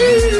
you.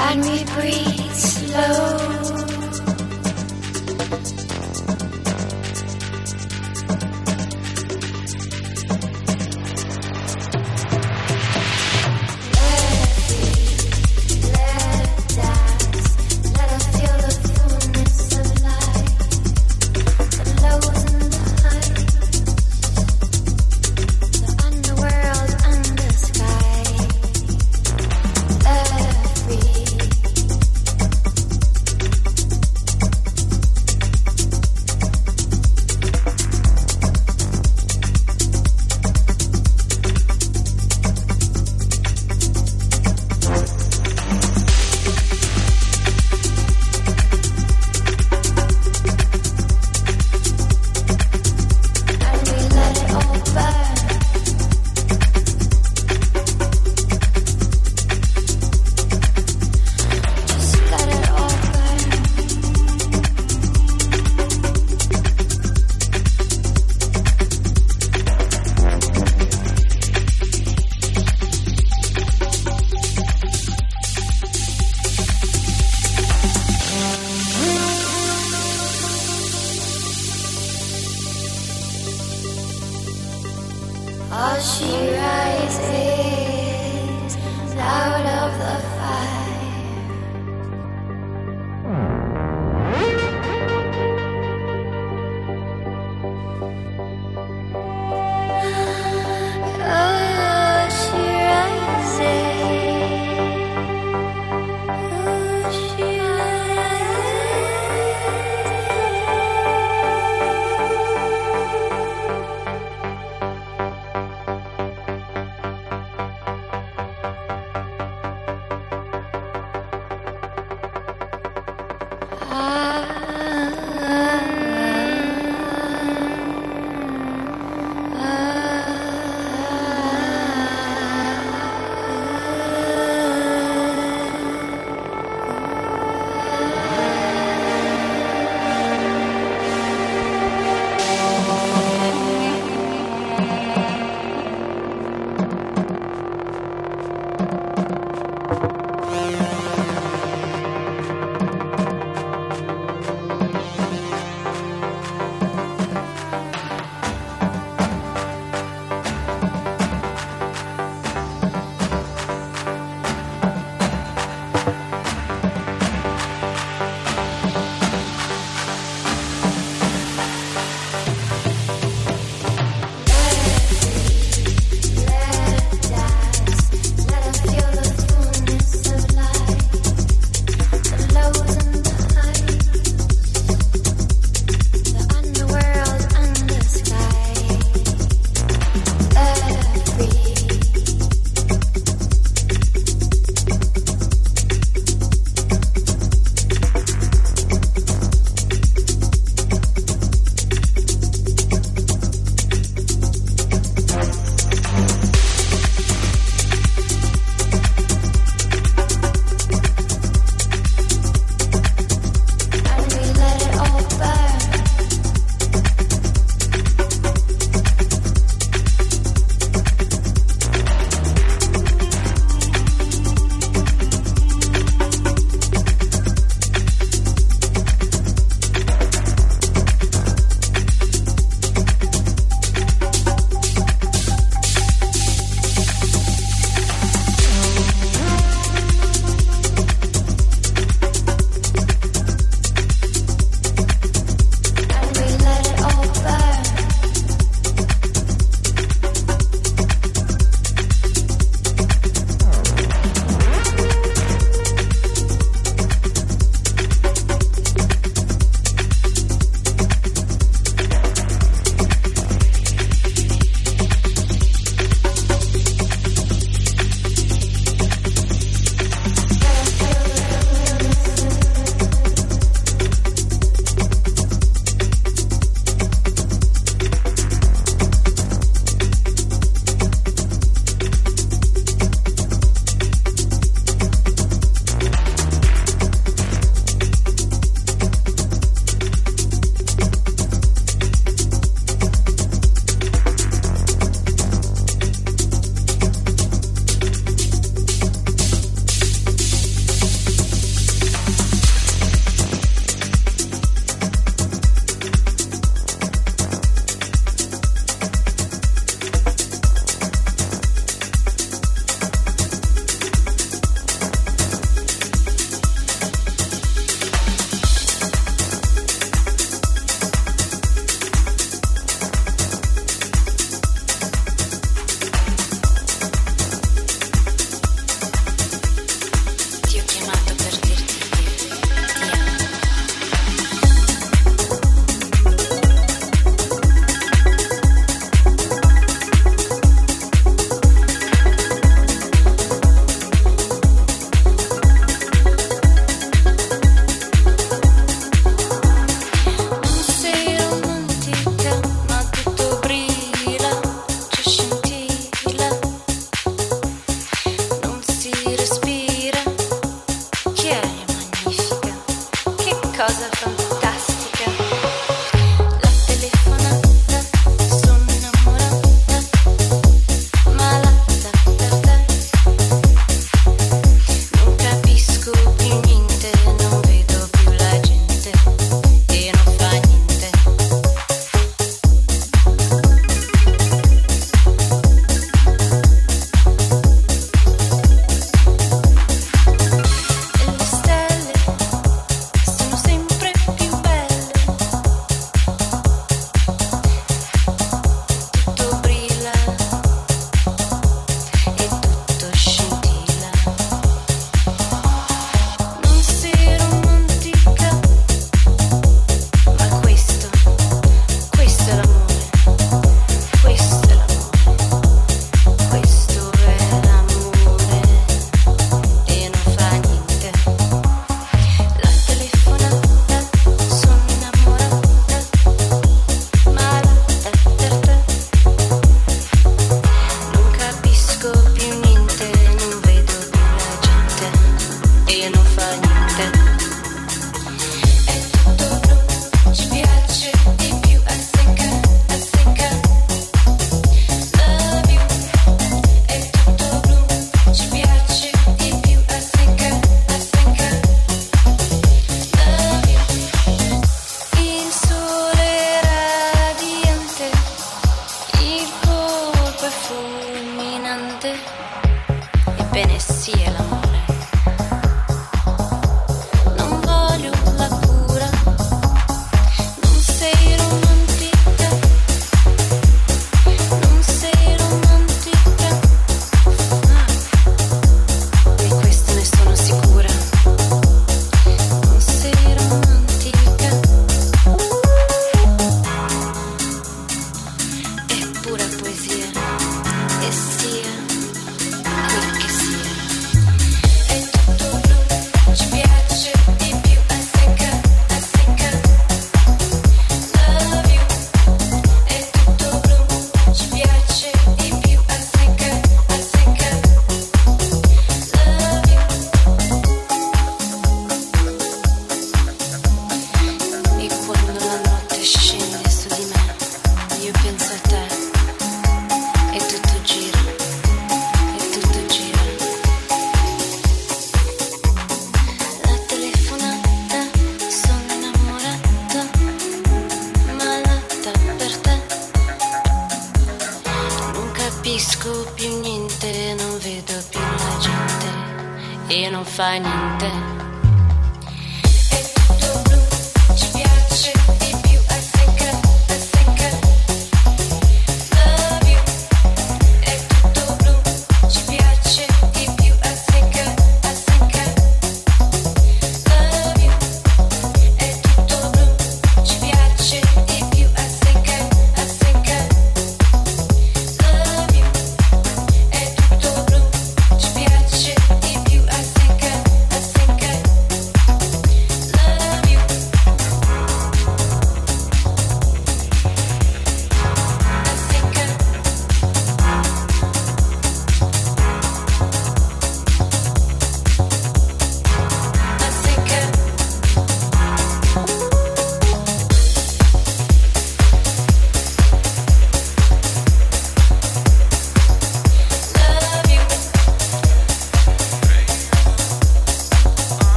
And we breathe slow.